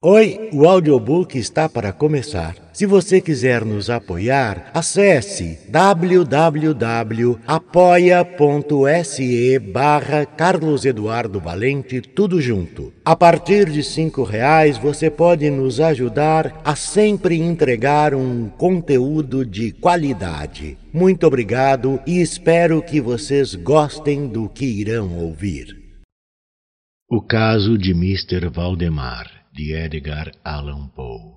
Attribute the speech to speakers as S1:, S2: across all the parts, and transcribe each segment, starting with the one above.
S1: Oi, o audiobook está para começar. Se você quiser nos apoiar, acesse www.apoia.se barra Carlos Eduardo Valente, tudo junto. A partir de cinco reais você pode nos ajudar a sempre entregar um conteúdo de qualidade. Muito obrigado e espero que vocês gostem do que irão ouvir.
S2: O caso de Mr. Valdemar de Edgar Allan Poe.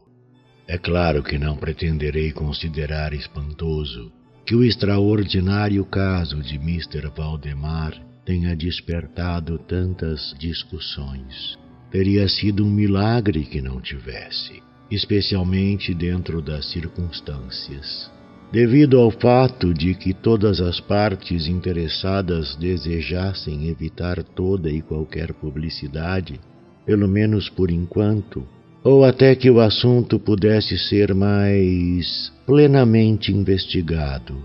S2: É claro que não pretenderei considerar espantoso que o extraordinário caso de Mr. Valdemar tenha despertado tantas discussões. Teria sido um milagre que não tivesse, especialmente dentro das circunstâncias. Devido ao fato de que todas as partes interessadas desejassem evitar toda e qualquer publicidade, pelo menos por enquanto, ou até que o assunto pudesse ser mais plenamente investigado,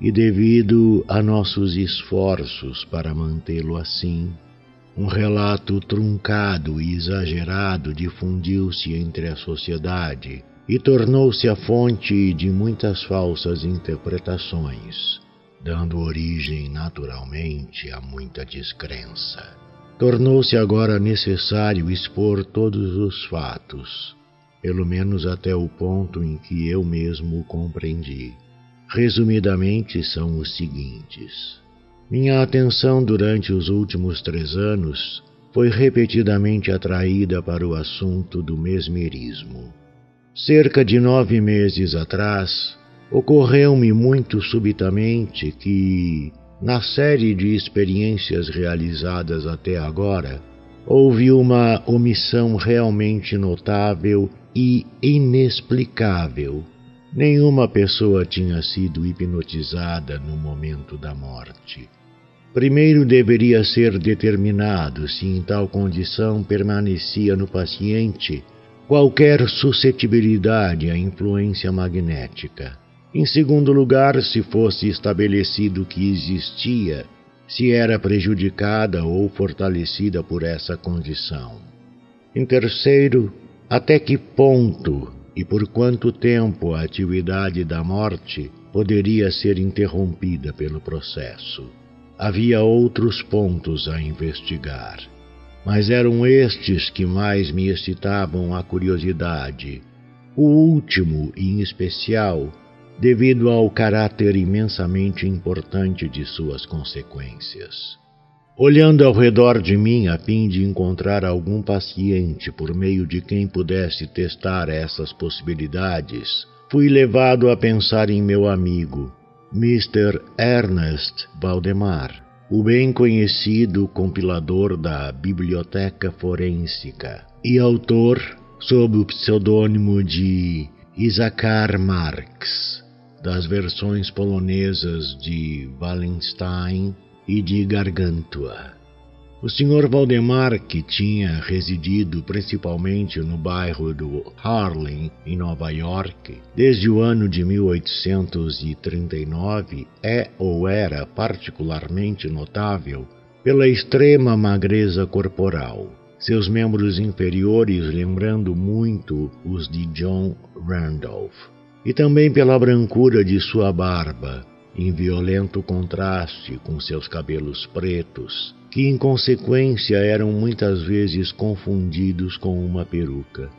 S2: e devido a nossos esforços para mantê-lo assim, um relato truncado e exagerado difundiu-se entre a sociedade e tornou-se a fonte de muitas falsas interpretações, dando origem naturalmente a muita descrença. Tornou-se agora necessário expor todos os fatos, pelo menos até o ponto em que eu mesmo compreendi. Resumidamente, são os seguintes. Minha atenção durante os últimos três anos foi repetidamente atraída para o assunto do mesmerismo. Cerca de nove meses atrás, ocorreu-me muito subitamente que, na série de experiências realizadas até agora, houve uma omissão realmente notável e inexplicável. Nenhuma pessoa tinha sido hipnotizada no momento da morte. Primeiro deveria ser determinado se em tal condição permanecia no paciente qualquer suscetibilidade à influência magnética. Em segundo lugar, se fosse estabelecido que existia, se era prejudicada ou fortalecida por essa condição. Em terceiro, até que ponto e por quanto tempo a atividade da morte poderia ser interrompida pelo processo. Havia outros pontos a investigar, mas eram estes que mais me excitavam a curiosidade. O último, em especial, devido ao caráter imensamente importante de suas consequências. Olhando ao redor de mim a fim de encontrar algum paciente por meio de quem pudesse testar essas possibilidades, fui levado a pensar em meu amigo, Mr. Ernest Valdemar, o bem conhecido compilador da Biblioteca Forênsica e autor, sob o pseudônimo de Isaacar Marx, das versões polonesas de Wallenstein e de Gargantua. O Sr. Valdemar, que tinha residido principalmente no bairro do Harlem, em Nova York, desde o ano de 1839, é ou era particularmente notável pela extrema magreza corporal, seus membros inferiores lembrando muito os de John Randolph e também pela brancura de sua barba, em violento contraste com seus cabelos pretos, que em consequência eram muitas vezes confundidos com uma peruca.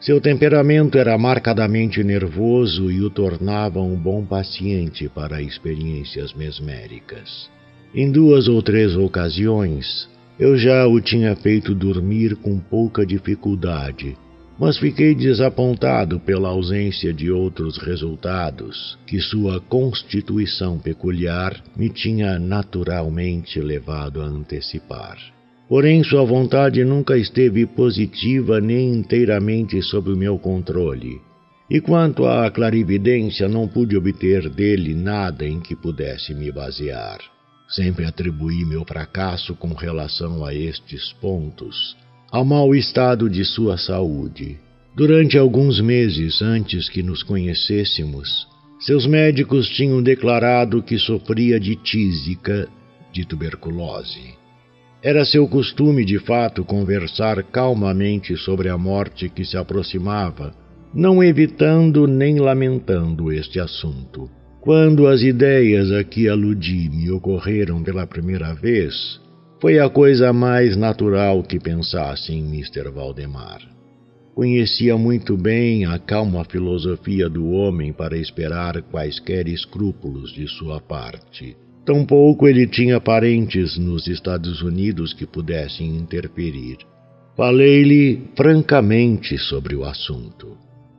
S2: Seu temperamento era marcadamente nervoso e o tornava um bom paciente para experiências mesméricas. Em duas ou três ocasiões, eu já o tinha feito dormir com pouca dificuldade mas fiquei desapontado pela ausência de outros resultados que sua constituição peculiar me tinha naturalmente levado a antecipar. Porém, sua vontade nunca esteve positiva nem inteiramente sob o meu controle. E quanto à clarividência, não pude obter dele nada em que pudesse me basear. Sempre atribuí meu fracasso com relação a estes pontos ao mau estado de sua saúde. Durante alguns meses antes que nos conhecêssemos, seus médicos tinham declarado que sofria de tísica, de tuberculose. Era seu costume, de fato, conversar calmamente sobre a morte que se aproximava, não evitando nem lamentando este assunto. Quando as ideias a que aludi me ocorreram pela primeira vez, foi a coisa mais natural que pensasse em Mr. Valdemar. Conhecia muito bem a calma filosofia do homem para esperar quaisquer escrúpulos de sua parte. Tampouco ele tinha parentes nos Estados Unidos que pudessem interferir. Falei-lhe francamente sobre o assunto.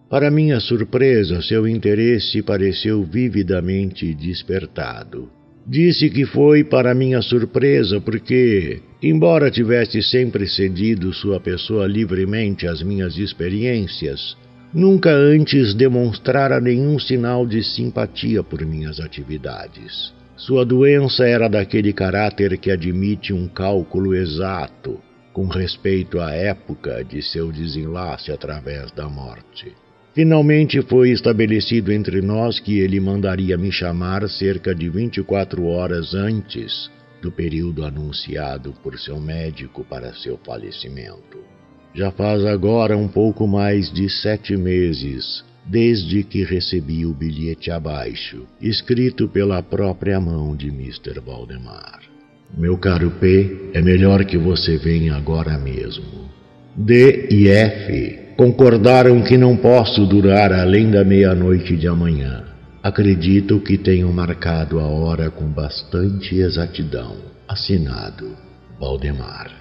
S2: Para minha surpresa, seu interesse pareceu vividamente despertado. Disse que foi para minha surpresa porque, embora tivesse sempre cedido sua pessoa livremente às minhas experiências, nunca antes demonstrara nenhum sinal de simpatia por minhas atividades. Sua doença era daquele caráter que admite um cálculo exato com respeito à época de seu desenlace através da morte. Finalmente foi estabelecido entre nós que ele mandaria me chamar cerca de 24 horas antes do período anunciado por seu médico para seu falecimento. Já faz agora um pouco mais de sete meses desde que recebi o bilhete abaixo, escrito pela própria mão de Mr. Valdemar. Meu caro P, é melhor que você venha agora mesmo. D e F concordaram que não posso durar além da meia-noite de amanhã. Acredito que tenham marcado a hora com bastante exatidão. Assinado Valdemar.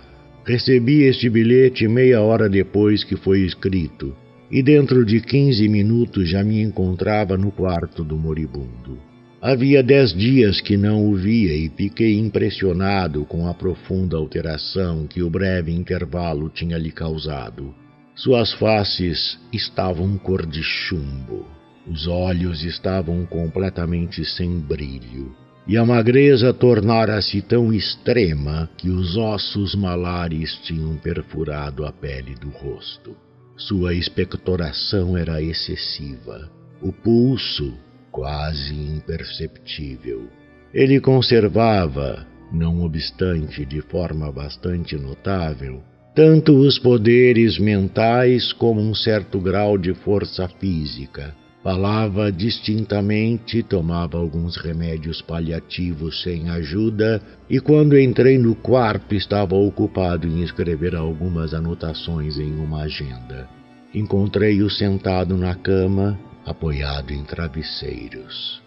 S2: Recebi este bilhete meia hora depois que foi escrito, e dentro de quinze minutos já me encontrava no quarto do moribundo. Havia dez dias que não o via e fiquei impressionado com a profunda alteração que o breve intervalo tinha lhe causado. Suas faces estavam cor de chumbo, os olhos estavam completamente sem brilho, e a magreza tornara-se tão extrema que os ossos malares tinham perfurado a pele do rosto. Sua expectoração era excessiva, o pulso quase imperceptível. Ele conservava, não obstante de forma bastante notável, tanto os poderes mentais como um certo grau de força física. Falava distintamente, tomava alguns remédios paliativos sem ajuda, e quando entrei no quarto estava ocupado em escrever algumas anotações em uma agenda. Encontrei-o sentado na cama, apoiado em travesseiros.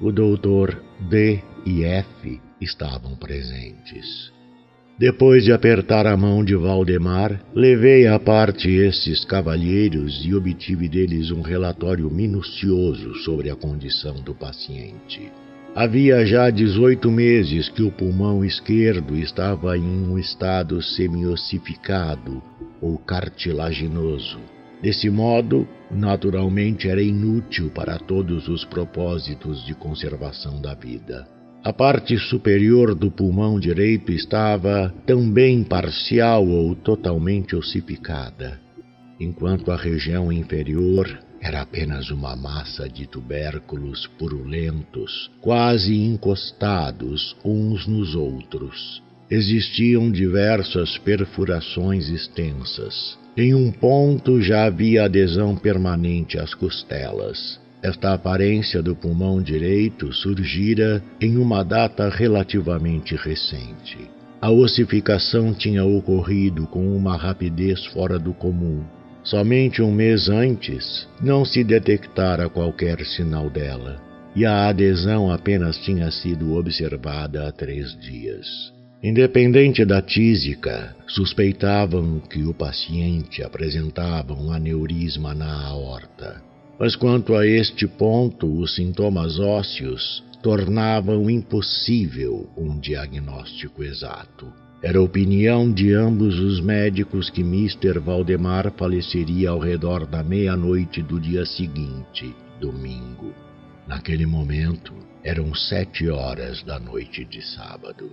S2: O doutor D e F estavam presentes. Depois de apertar a mão de Valdemar, levei à parte esses cavalheiros e obtive deles um relatório minucioso sobre a condição do paciente. Havia já 18 meses que o pulmão esquerdo estava em um estado semiossificado ou cartilaginoso. Desse modo, naturalmente era inútil para todos os propósitos de conservação da vida. A parte superior do pulmão direito estava também parcial ou totalmente ossificada, enquanto a região inferior era apenas uma massa de tubérculos purulentos, quase encostados uns nos outros. Existiam diversas perfurações extensas. Em um ponto já havia adesão permanente às costelas. Esta aparência do pulmão direito surgira em uma data relativamente recente. A ossificação tinha ocorrido com uma rapidez fora do comum. Somente um mês antes não se detectara qualquer sinal dela, e a adesão apenas tinha sido observada há três dias. Independente da tísica, suspeitavam que o paciente apresentava um aneurisma na aorta. Mas quanto a este ponto, os sintomas ósseos tornavam impossível um diagnóstico exato. Era opinião de ambos os médicos que Mr. Valdemar faleceria ao redor da meia-noite do dia seguinte, domingo. Naquele momento, eram sete horas da noite de sábado.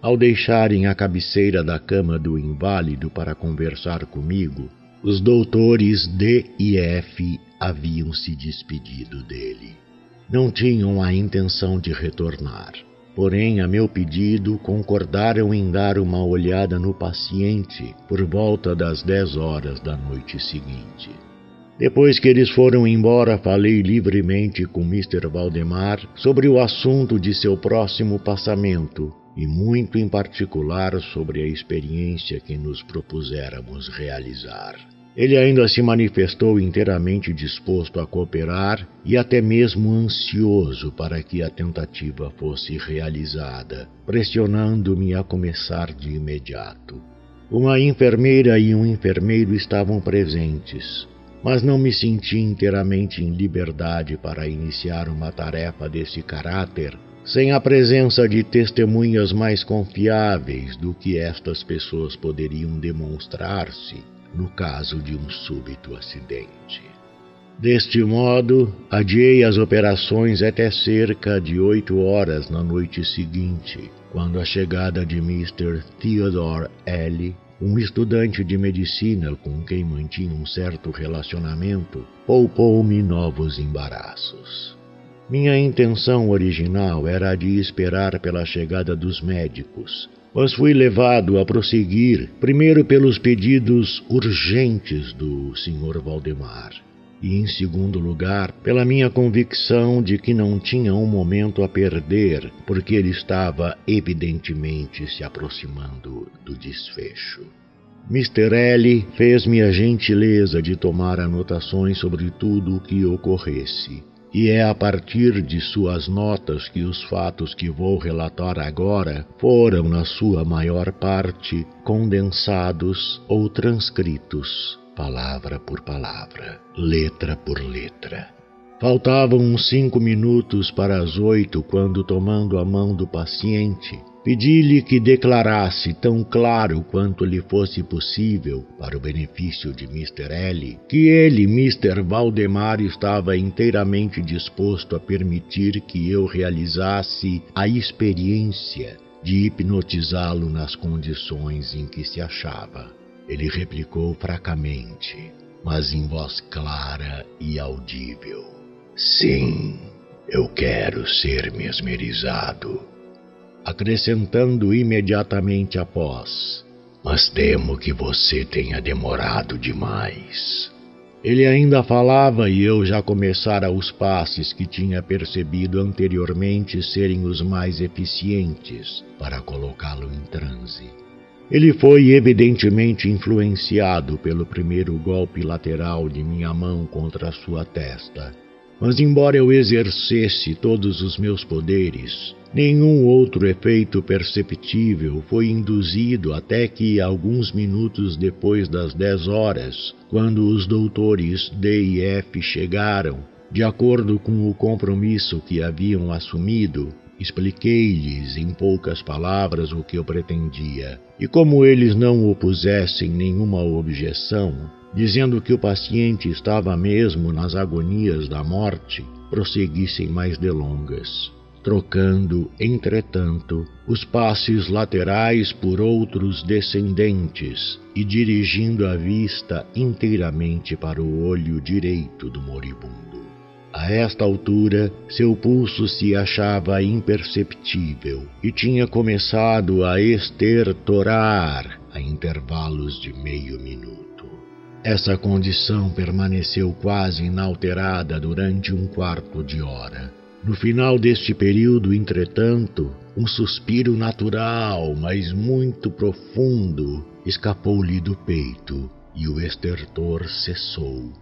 S2: Ao deixarem a cabeceira da cama do inválido para conversar comigo, os doutores D e F haviam se despedido dele. Não tinham a intenção de retornar. porém, a meu pedido, concordaram em dar uma olhada no paciente por volta das dez horas da noite seguinte. Depois que eles foram embora, falei livremente com Mr. Valdemar sobre o assunto de seu próximo passamento e muito em particular sobre a experiência que nos propuséramos realizar. Ele ainda se manifestou inteiramente disposto a cooperar e até mesmo ansioso para que a tentativa fosse realizada, pressionando-me a começar de imediato. Uma enfermeira e um enfermeiro estavam presentes, mas não me senti inteiramente em liberdade para iniciar uma tarefa desse caráter sem a presença de testemunhas mais confiáveis do que estas pessoas poderiam demonstrar-se no caso de um súbito acidente. Deste modo, adiei as operações até cerca de oito horas na noite seguinte, quando a chegada de Mr. Theodore L., um estudante de medicina com quem mantinha um certo relacionamento, poupou-me novos embaraços. Minha intenção original era a de esperar pela chegada dos médicos, mas fui levado a prosseguir, primeiro pelos pedidos urgentes do Sr. Valdemar, e em segundo lugar pela minha convicção de que não tinha um momento a perder, porque ele estava evidentemente se aproximando do desfecho. Mr. L fez-me a gentileza de tomar anotações sobre tudo o que ocorresse e é a partir de suas notas que os fatos que vou relatar agora foram, na sua maior parte, condensados ou transcritos, palavra por palavra, letra por letra. Faltavam uns cinco minutos para as oito quando, tomando a mão do paciente, Pedi-lhe que declarasse tão claro quanto lhe fosse possível, para o benefício de Mr. L., que ele, Mr. Valdemar, estava inteiramente disposto a permitir que eu realizasse a experiência de hipnotizá-lo nas condições em que se achava. Ele replicou fracamente, mas em voz clara e audível: Sim, eu quero ser mesmerizado acrescentando imediatamente após: Mas temo que você tenha demorado demais. Ele ainda falava e eu já começara os passes que tinha percebido anteriormente serem os mais eficientes para colocá-lo em transe. Ele foi evidentemente influenciado pelo primeiro golpe lateral de minha mão contra sua testa. Mas, embora eu exercesse todos os meus poderes, Nenhum outro efeito perceptível foi induzido até que, alguns minutos depois das dez horas, quando os doutores D e F chegaram, de acordo com o compromisso que haviam assumido, expliquei-lhes em poucas palavras o que eu pretendia. E como eles não opusessem nenhuma objeção, dizendo que o paciente estava mesmo nas agonias da morte, prossegui sem mais delongas trocando, entretanto, os passes laterais por outros descendentes e dirigindo a vista inteiramente para o olho direito do moribundo. A esta altura, seu pulso se achava imperceptível e tinha começado a estertorar a intervalos de meio minuto. Essa condição permaneceu quase inalterada durante um quarto de hora no final deste período, entretanto, um suspiro natural, mas muito profundo, escapou-lhe do peito e o estertor cessou.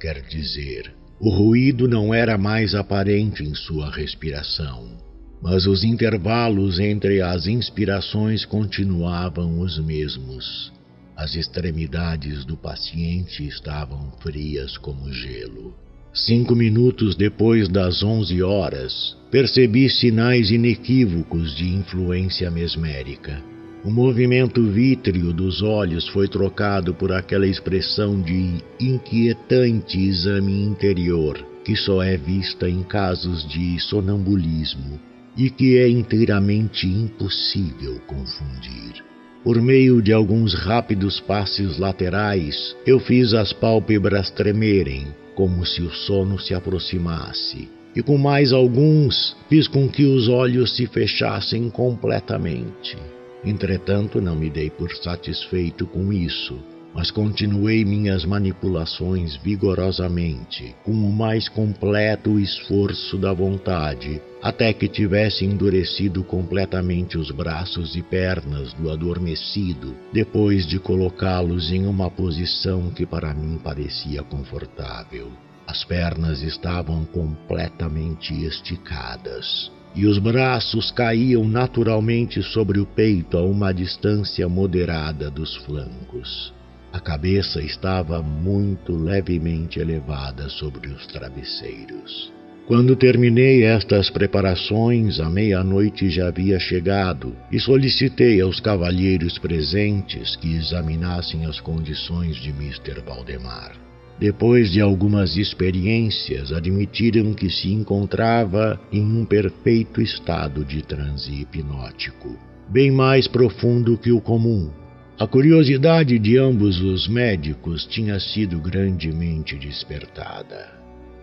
S2: Quer dizer, o ruído não era mais aparente em sua respiração, mas os intervalos entre as inspirações continuavam os mesmos. As extremidades do paciente estavam frias como gelo. Cinco minutos depois das onze horas, percebi sinais inequívocos de influência mesmérica. O movimento vítreo dos olhos foi trocado por aquela expressão de inquietante exame interior que só é vista em casos de sonambulismo e que é inteiramente impossível confundir. Por meio de alguns rápidos passes laterais, eu fiz as pálpebras tremerem como se o sono se aproximasse, e com mais alguns fiz com que os olhos se fechassem completamente. Entretanto, não me dei por satisfeito com isso, mas continuei minhas manipulações vigorosamente, com o mais completo esforço da vontade, até que tivesse endurecido completamente os braços e pernas do adormecido, depois de colocá-los em uma posição que para mim parecia confortável. As pernas estavam completamente esticadas e os braços caíam naturalmente sobre o peito a uma distância moderada dos flancos. A cabeça estava muito levemente elevada sobre os travesseiros. Quando terminei estas preparações, a meia-noite já havia chegado e solicitei aos cavalheiros presentes que examinassem as condições de Mr. Valdemar. Depois de algumas experiências, admitiram que se encontrava em um perfeito estado de transe hipnótico, bem mais profundo que o comum. A curiosidade de ambos os médicos tinha sido grandemente despertada.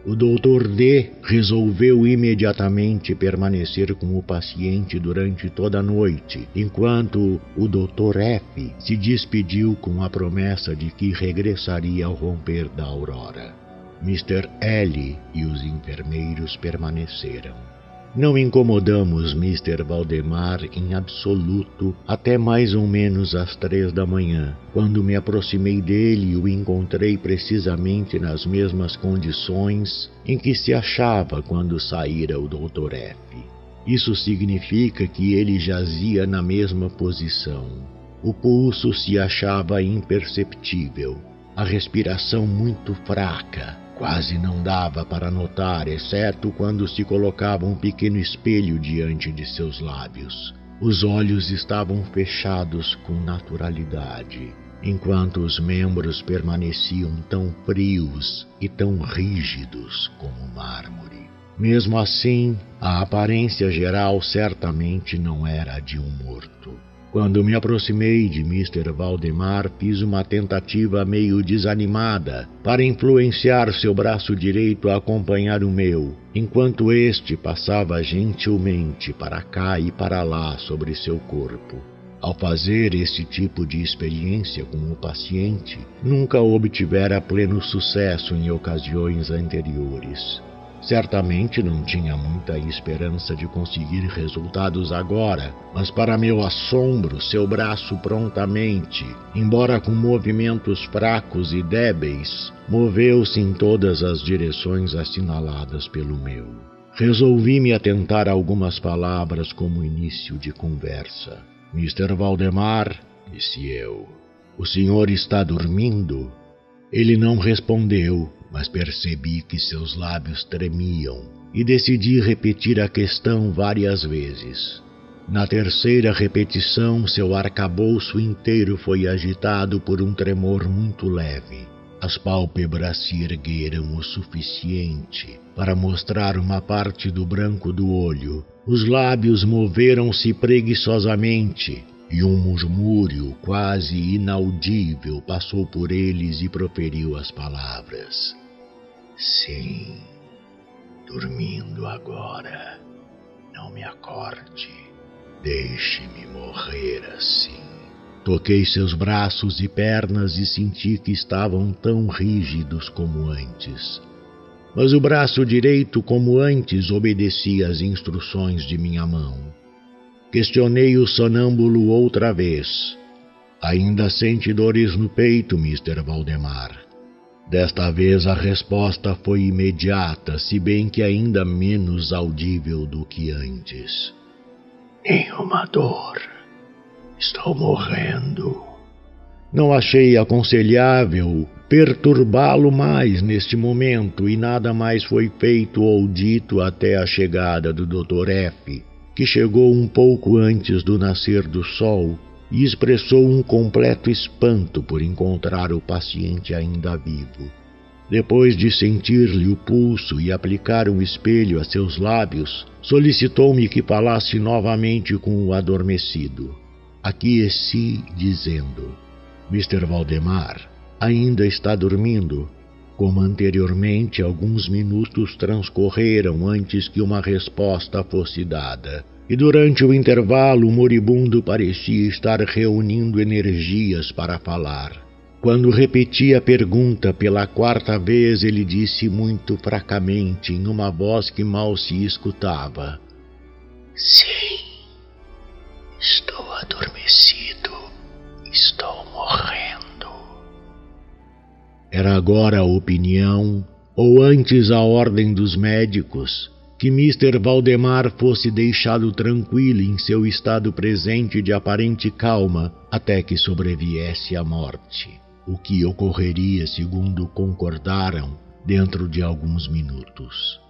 S2: O Dr. D resolveu imediatamente permanecer com o paciente durante toda a noite, enquanto o Dr. F se despediu com a promessa de que regressaria ao romper da aurora. Mr. L e os enfermeiros permaneceram. Não incomodamos Mr. Valdemar em absoluto até mais ou menos às três da manhã, quando me aproximei dele e o encontrei precisamente nas mesmas condições em que se achava quando saíra o Dr. F. Isso significa que ele jazia na mesma posição. O pulso se achava imperceptível, a respiração muito fraca Quase não dava para notar, exceto quando se colocava um pequeno espelho diante de seus lábios. Os olhos estavam fechados com naturalidade, enquanto os membros permaneciam tão frios e tão rígidos como mármore. Mesmo assim, a aparência geral certamente não era de um morto. Quando me aproximei de Mr. Valdemar, fiz uma tentativa meio desanimada para influenciar seu braço direito a acompanhar o meu, enquanto este passava gentilmente para cá e para lá sobre seu corpo. Ao fazer esse tipo de experiência com o paciente, nunca obtivera pleno sucesso em ocasiões anteriores. Certamente não tinha muita esperança de conseguir resultados agora, mas para meu assombro, seu braço prontamente, embora com movimentos fracos e débeis, moveu-se em todas as direções assinaladas pelo meu. Resolvi me atentar a algumas palavras como início de conversa. Mr. Valdemar, disse eu, o senhor está dormindo? Ele não respondeu, mas percebi que seus lábios tremiam e decidi repetir a questão várias vezes. Na terceira repetição, seu arcabouço inteiro foi agitado por um tremor muito leve. As pálpebras se ergueram o suficiente para mostrar uma parte do branco do olho. Os lábios moveram-se preguiçosamente e um murmúrio quase inaudível passou por eles e proferiu as palavras. Sim, dormindo agora. Não me acorde. Deixe-me morrer assim. Toquei seus braços e pernas e senti que estavam tão rígidos como antes. Mas o braço direito, como antes, obedecia às instruções de minha mão. Questionei o sonâmbulo outra vez. Ainda sente dores no peito, Mr. Valdemar. Desta vez a resposta foi imediata, se bem que ainda menos audível do que antes. Nenhuma dor. Estou morrendo. Não achei aconselhável perturbá-lo mais neste momento e nada mais foi feito ou dito até a chegada do Dr. F, que chegou um pouco antes do nascer do sol e expressou um completo espanto por encontrar o paciente ainda vivo. Depois de sentir-lhe o pulso e aplicar um espelho a seus lábios, solicitou-me que falasse novamente com o adormecido. Aqueci, dizendo: Mr. Valdemar ainda está dormindo. Como anteriormente, alguns minutos transcorreram antes que uma resposta fosse dada. E durante o intervalo, o moribundo parecia estar reunindo energias para falar. Quando repeti a pergunta pela quarta vez, ele disse muito fracamente, em uma voz que mal se escutava:
S3: Sim, estou adormecido, estou morrendo.
S2: Era agora a opinião, ou antes a ordem dos médicos, que Mr. Valdemar fosse deixado tranquilo em seu estado presente de aparente calma até que sobreviesse a morte, o que ocorreria, segundo concordaram, dentro de alguns minutos.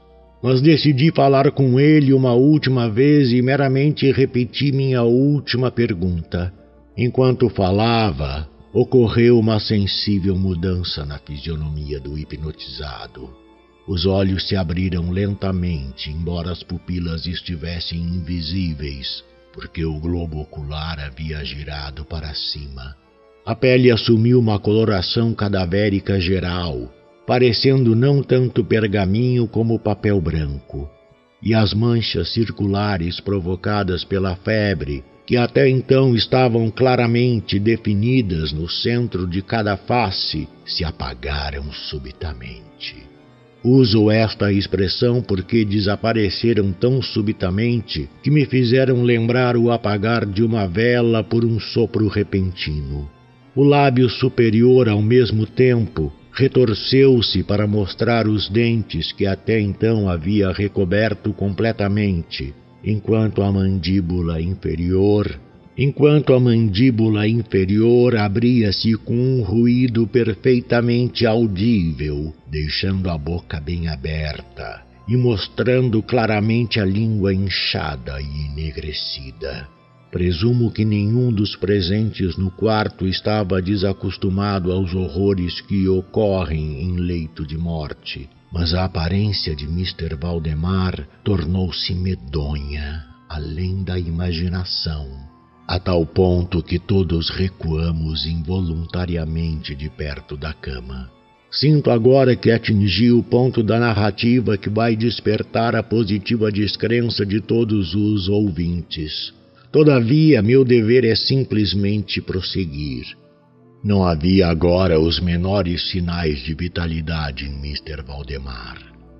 S2: Mas decidi falar com ele uma última vez e meramente repeti minha última pergunta. Enquanto falava, ocorreu uma sensível mudança na fisionomia do hipnotizado. Os olhos se abriram lentamente, embora as pupilas estivessem invisíveis, porque o globo ocular havia girado para cima. A pele assumiu uma coloração cadavérica geral, parecendo não tanto pergaminho como papel branco, e as manchas circulares provocadas pela febre que até então estavam claramente definidas no centro de cada face, se apagaram subitamente. Uso esta expressão porque desapareceram tão subitamente que me fizeram lembrar o apagar de uma vela por um sopro repentino. O lábio superior, ao mesmo tempo, retorceu-se para mostrar os dentes que até então havia recoberto completamente, enquanto a mandíbula inferior, enquanto a mandíbula inferior abria-se com um ruído perfeitamente audível, deixando a boca bem aberta e mostrando claramente a língua inchada e enegrecida. Presumo que nenhum dos presentes no quarto estava desacostumado aos horrores que ocorrem em leito de morte, mas a aparência de Mr. Valdemar tornou-se medonha, além da imaginação, a tal ponto que todos recuamos involuntariamente de perto da cama. Sinto agora que atingi o ponto da narrativa que vai despertar a positiva descrença de todos os ouvintes. Todavia, meu dever é simplesmente prosseguir. Não havia agora os menores sinais de vitalidade em Mr. Valdemar.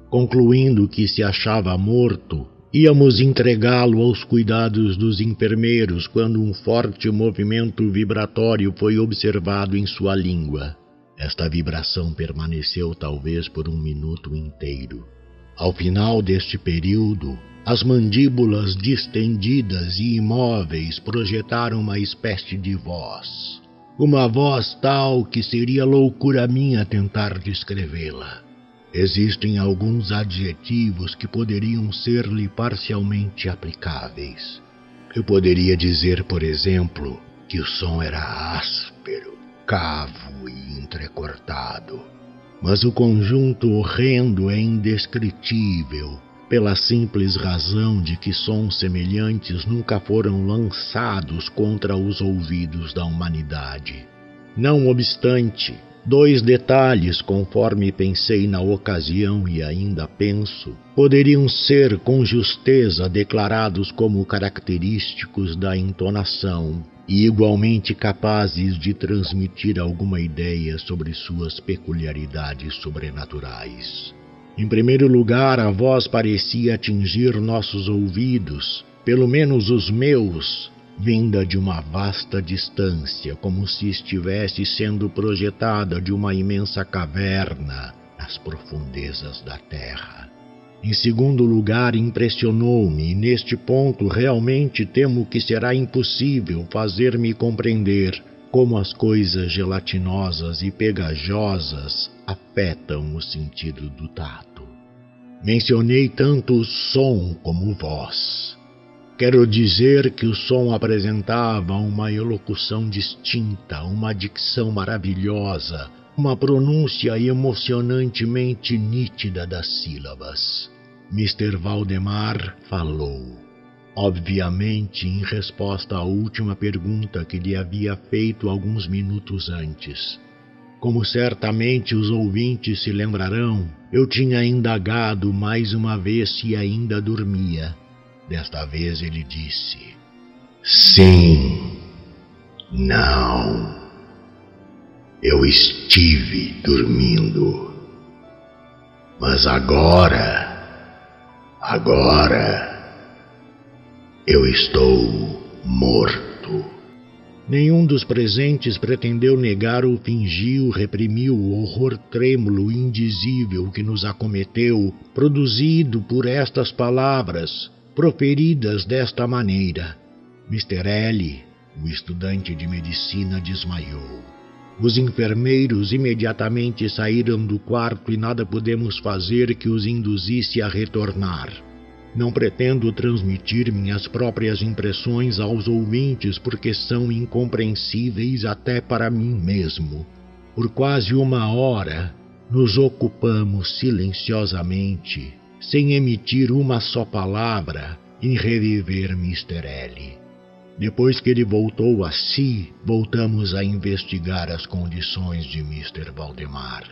S2: Concluindo que se achava morto, íamos entregá-lo aos cuidados dos enfermeiros quando um forte movimento vibratório foi observado em sua língua. Esta vibração permaneceu talvez por um minuto inteiro. Ao final deste período, as mandíbulas distendidas e imóveis projetaram uma espécie de voz uma voz tal que seria loucura minha tentar descrevê-la. Existem alguns adjetivos que poderiam ser-lhe parcialmente aplicáveis. Eu poderia dizer, por exemplo, que o som era áspero, cavo e entrecortado. Mas o conjunto horrendo é indescritível pela simples razão de que sons semelhantes nunca foram lançados contra os ouvidos da humanidade. Não obstante, dois detalhes, conforme pensei na ocasião e ainda penso, poderiam ser com justeza declarados como característicos da entonação e igualmente capazes de transmitir alguma ideia sobre suas peculiaridades sobrenaturais. Em primeiro lugar, a voz parecia atingir nossos ouvidos, pelo menos os meus, vinda de uma vasta distância, como se estivesse sendo projetada de uma imensa caverna nas profundezas da terra. Em segundo lugar, impressionou-me, e neste ponto realmente temo que será impossível fazer-me compreender como as coisas gelatinosas e pegajosas afetam o sentido do tato. Mencionei tanto o som como voz. Quero dizer que o som apresentava uma elocução distinta, uma dicção maravilhosa, uma pronúncia emocionantemente nítida das sílabas. Mr. Valdemar falou obviamente em resposta à última pergunta que lhe havia feito alguns minutos antes. Como certamente os ouvintes se lembrarão, eu tinha indagado mais uma vez se ainda dormia. Desta vez ele disse:
S3: Sim, não. Eu estive dormindo. Mas agora, agora, eu estou morto.
S2: Nenhum dos presentes pretendeu negar ou fingiu, reprimiu o horror trêmulo e indizível que nos acometeu, produzido por estas palavras, proferidas desta maneira. Mr. L., o estudante de medicina, desmaiou. Os enfermeiros imediatamente saíram do quarto e nada pudemos fazer que os induzisse a retornar. Não pretendo transmitir minhas próprias impressões aos ouvintes porque são incompreensíveis até para mim mesmo. Por quase uma hora, nos ocupamos silenciosamente, sem emitir uma só palavra, em reviver Mr. L. Depois que ele voltou a si, voltamos a investigar as condições de Mr. Valdemar.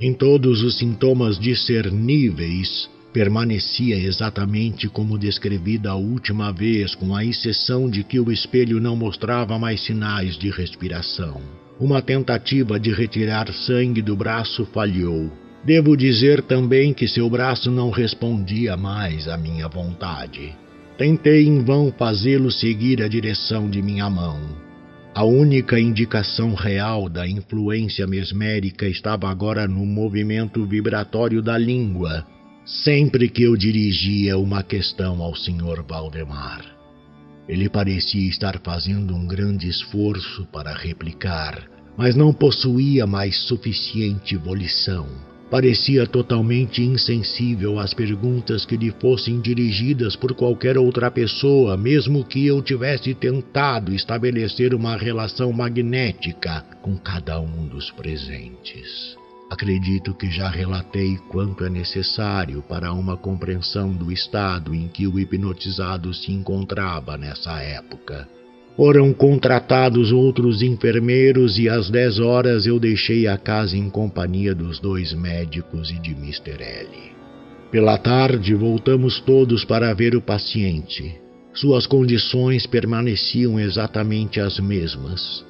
S2: Em todos os sintomas discerníveis, permanecia exatamente como descrevida a última vez, com a exceção de que o espelho não mostrava mais sinais de respiração. Uma tentativa de retirar sangue do braço falhou. Devo dizer também que seu braço não respondia mais à minha vontade. Tentei em vão fazê-lo seguir a direção de minha mão. A única indicação real da influência mesmérica estava agora no movimento vibratório da língua, sempre que eu dirigia uma questão ao Sr. Valdemar. Ele parecia estar fazendo um grande esforço para replicar, mas não possuía mais suficiente volição. Parecia totalmente insensível às perguntas que lhe fossem dirigidas por qualquer outra pessoa, mesmo que eu tivesse tentado estabelecer uma relação magnética com cada um dos presentes. Acredito que já relatei quanto é necessário para uma compreensão do estado em que o hipnotizado se encontrava nessa época. Foram contratados outros enfermeiros e às dez horas eu deixei a casa em companhia dos dois médicos e de Mr. L. Pela tarde voltamos todos para ver o paciente. Suas condições permaneciam exatamente as mesmas.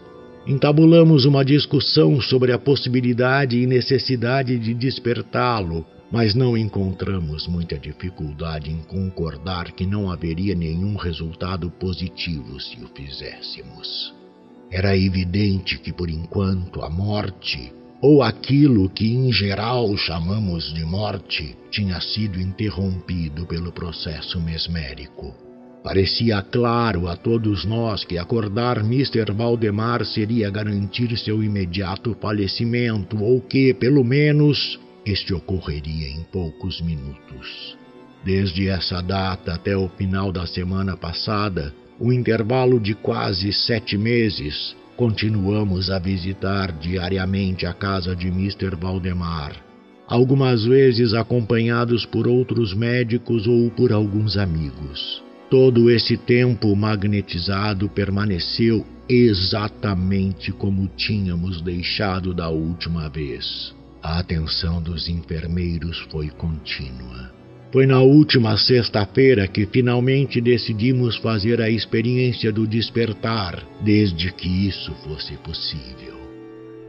S2: Entabulamos uma discussão sobre a possibilidade e necessidade de despertá-lo, mas não encontramos muita dificuldade em concordar que não haveria nenhum resultado positivo se o fizéssemos. Era evidente que, por enquanto, a morte, ou aquilo que em geral chamamos de morte, tinha sido interrompido pelo processo mesmérico. Parecia claro a todos nós que acordar Mr. Valdemar seria garantir seu imediato falecimento, ou que, pelo menos, este ocorreria em poucos minutos. Desde essa data até o final da semana passada, um intervalo de quase sete meses, continuamos a visitar diariamente a casa de Mr. Valdemar, algumas vezes acompanhados por outros médicos ou por alguns amigos. Todo esse tempo magnetizado permaneceu exatamente como tínhamos deixado da última vez. A atenção dos enfermeiros foi contínua. Foi na última sexta-feira que finalmente decidimos fazer a experiência do despertar, desde que isso fosse possível.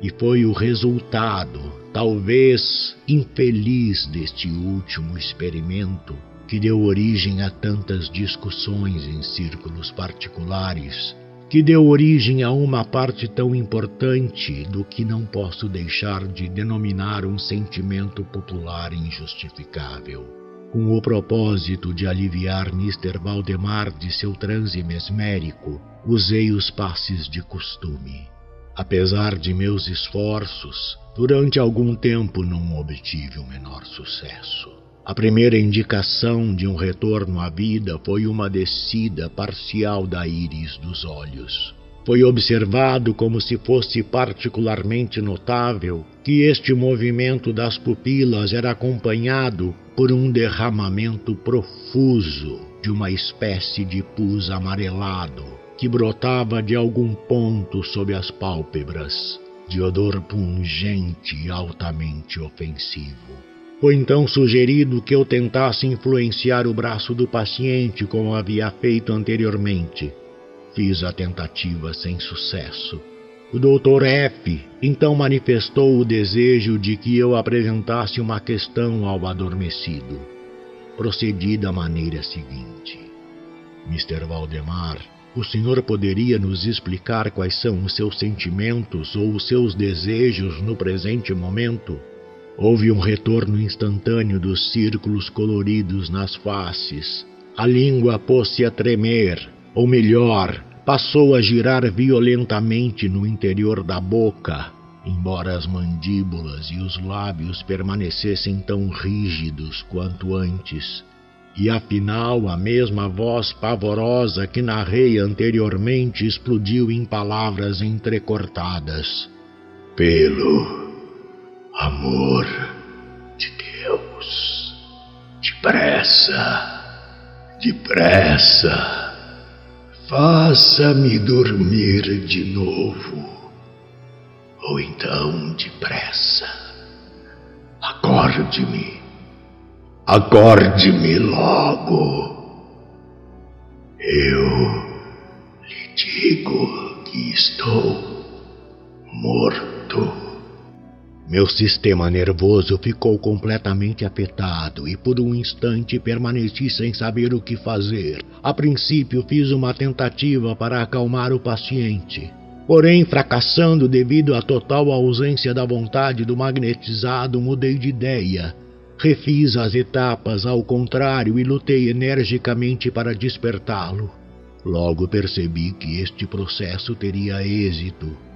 S2: E foi o resultado, talvez infeliz, deste último experimento que deu origem a tantas discussões em círculos particulares, que deu origem a uma parte tão importante do que não posso deixar de denominar um sentimento popular injustificável. Com o propósito de aliviar Mr. Valdemar de seu transe mesmérico, usei os passes de costume. Apesar de meus esforços, durante algum tempo não obtive o menor sucesso. A primeira indicação de um retorno à vida foi uma descida parcial da íris dos olhos. Foi observado como se fosse particularmente notável que este movimento das pupilas era acompanhado por um derramamento profuso de uma espécie de pus amarelado que brotava de algum ponto sob as pálpebras. de odor pungente e altamente ofensivo. Foi então sugerido que eu tentasse influenciar o braço do paciente como havia feito anteriormente. Fiz a tentativa sem sucesso. O Dr. F então manifestou o desejo de que eu apresentasse uma questão ao adormecido. Procedi da maneira seguinte: Mr. Valdemar, o senhor poderia nos explicar quais são os seus sentimentos ou os seus desejos no presente momento? Houve um retorno instantâneo dos círculos coloridos nas faces. A língua pôs-se a tremer, ou melhor, passou a girar violentamente no interior da boca, embora as mandíbulas e os lábios permanecessem tão rígidos quanto antes. E afinal, a mesma voz pavorosa que narrei anteriormente explodiu em palavras entrecortadas.
S3: Pelo amor de Deus, depressa, depressa. Faça-me dormir de novo. Ou então depressa. Acorde-me. Acorde-me logo. Eu lhe digo que estou morto.
S2: Meu sistema nervoso ficou completamente afetado e por um instante permaneci sem saber o que fazer. A princípio fiz uma tentativa para acalmar o paciente. Porém, fracassando devido à total ausência da vontade do magnetizado, mudei de ideia. Refiz as etapas ao contrário e lutei energicamente para despertá-lo. Logo percebi que este processo teria êxito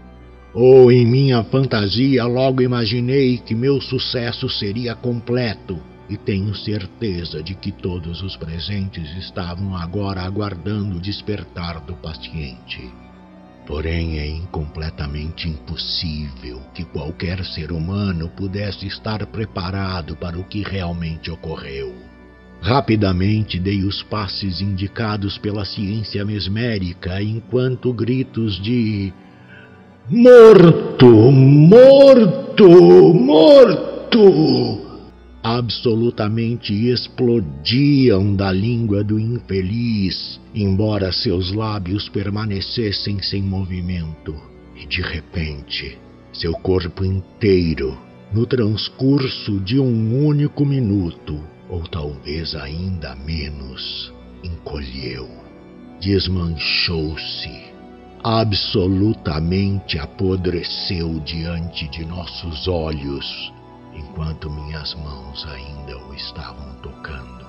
S2: ou em minha fantasia logo imaginei que meu sucesso seria completo, e tenho certeza de que todos os presentes estavam agora aguardando o despertar do paciente. Porém, é incompletamente impossível que qualquer ser humano pudesse estar preparado para o que realmente ocorreu. Rapidamente dei os passes indicados pela ciência mesmérica, enquanto gritos de Morto, morto, morto! Absolutamente explodiam da língua do infeliz, embora seus lábios permanecessem sem movimento. E de repente, seu corpo inteiro, no transcurso de um único minuto, ou talvez ainda menos, encolheu, desmanchou-se absolutamente apodreceu diante de nossos olhos, enquanto minhas mãos ainda o estavam tocando.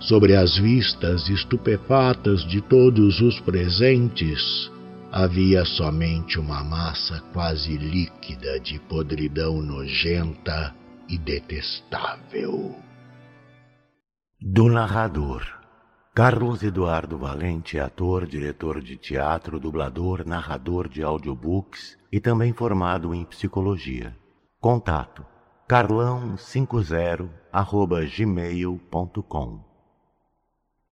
S2: Sobre as vistas estupefatas de todos os presentes, havia somente uma massa quase líquida de podridão nojenta e detestável.
S1: Do narrador. Carlos Eduardo Valente é ator, diretor de teatro, dublador, narrador de audiobooks e também formado em psicologia. Contato carlão50 gmail.com